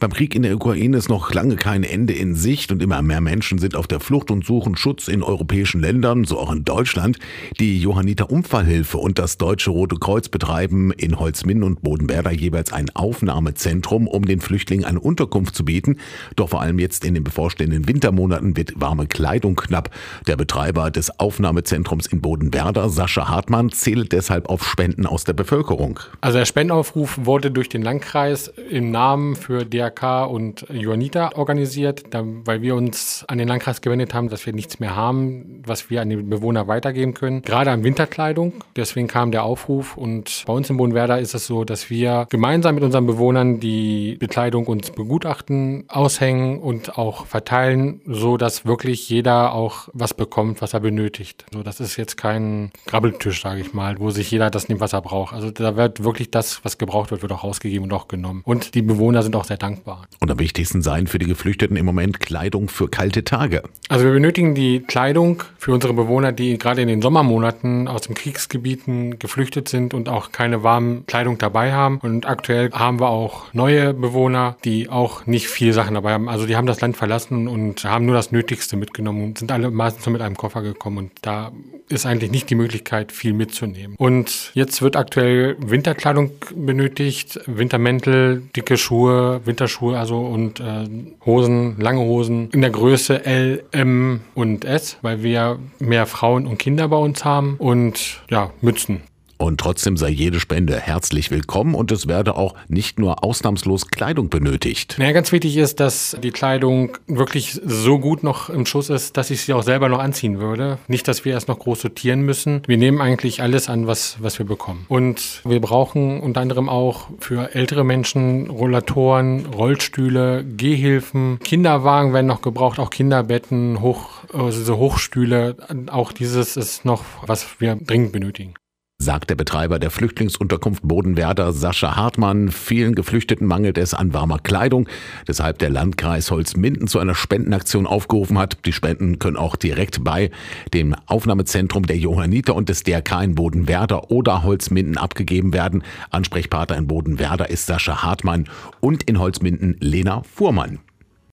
Beim Krieg in der Ukraine ist noch lange kein Ende in Sicht und immer mehr Menschen sind auf der Flucht und suchen Schutz in europäischen Ländern, so auch in Deutschland. Die Johanniter Unfallhilfe und das Deutsche Rote Kreuz betreiben in Holzminden und Bodenwerder jeweils ein Aufnahmezentrum, um den Flüchtlingen eine Unterkunft zu bieten. Doch vor allem jetzt in den bevorstehenden Wintermonaten wird warme Kleidung knapp. Der Betreiber des Aufnahmezentrums in Bodenwerder, Sascha Hartmann, zählt deshalb auf Spenden aus der Bevölkerung. Also der Spendenaufruf wurde durch den Landkreis im Namen für DRK und Johanniter organisiert, weil wir uns an den Landkreis gewendet haben, dass wir nichts mehr haben, was wir an die Bewohner weitergeben können. Gerade an Winterkleidung. Deswegen kam der Aufruf und bei uns in Bodenwerder ist es so, dass wir gemeinsam mit unseren Bewohnern die Bekleidung uns begutachten, aushängen und auch verteilen, so dass wirklich jeder auch was bekommt, was er benötigt. So, das ist jetzt kein Grabbeltisch, sage ich mal, wo sich jeder das nimmt, was er braucht. Also da wird wirklich das, was gebraucht wird, wird auch ausgegeben und auch genommen. Und die Bewohner sind auch sehr dankbar. Und am wichtigsten seien für die Geflüchteten im Moment Kleidung für kalte Tage. Also wir benötigen die Kleidung für unsere Bewohner, die gerade in den Sommermonaten aus den Kriegsgebieten geflüchtet sind und auch keine warme Kleidung dabei haben. Und aktuell haben wir auch neue Bewohner, die auch nicht viel Sachen dabei haben. Also die haben das Land verlassen und haben nur das Nötigste mitgenommen und sind alle meistens nur mit einem Koffer gekommen. Und da ist eigentlich nicht die Möglichkeit, viel mitzunehmen. Und jetzt wird aktuell Winterkleidung benötigt, Wintermäntel, dicke Schuhe, Winterschuhe, also und äh, Hosen, lange Hosen in der Größe L, M und S, weil wir mehr Frauen und Kinder bei uns haben und ja, Mützen. Und trotzdem sei jede Spende herzlich willkommen und es werde auch nicht nur ausnahmslos Kleidung benötigt. Naja, ganz wichtig ist, dass die Kleidung wirklich so gut noch im Schuss ist, dass ich sie auch selber noch anziehen würde. Nicht, dass wir erst noch groß sortieren müssen. Wir nehmen eigentlich alles an, was, was wir bekommen. Und wir brauchen unter anderem auch für ältere Menschen Rollatoren, Rollstühle, Gehhilfen, Kinderwagen werden noch gebraucht, auch Kinderbetten, Hoch, also Hochstühle. Auch dieses ist noch, was wir dringend benötigen sagt der Betreiber der Flüchtlingsunterkunft Bodenwerder Sascha Hartmann. Vielen Geflüchteten mangelt es an warmer Kleidung, deshalb der Landkreis Holzminden zu einer Spendenaktion aufgerufen hat. Die Spenden können auch direkt bei dem Aufnahmezentrum der Johanniter und des DRK in Bodenwerder oder Holzminden abgegeben werden. Ansprechpartner in Bodenwerder ist Sascha Hartmann und in Holzminden Lena Fuhrmann.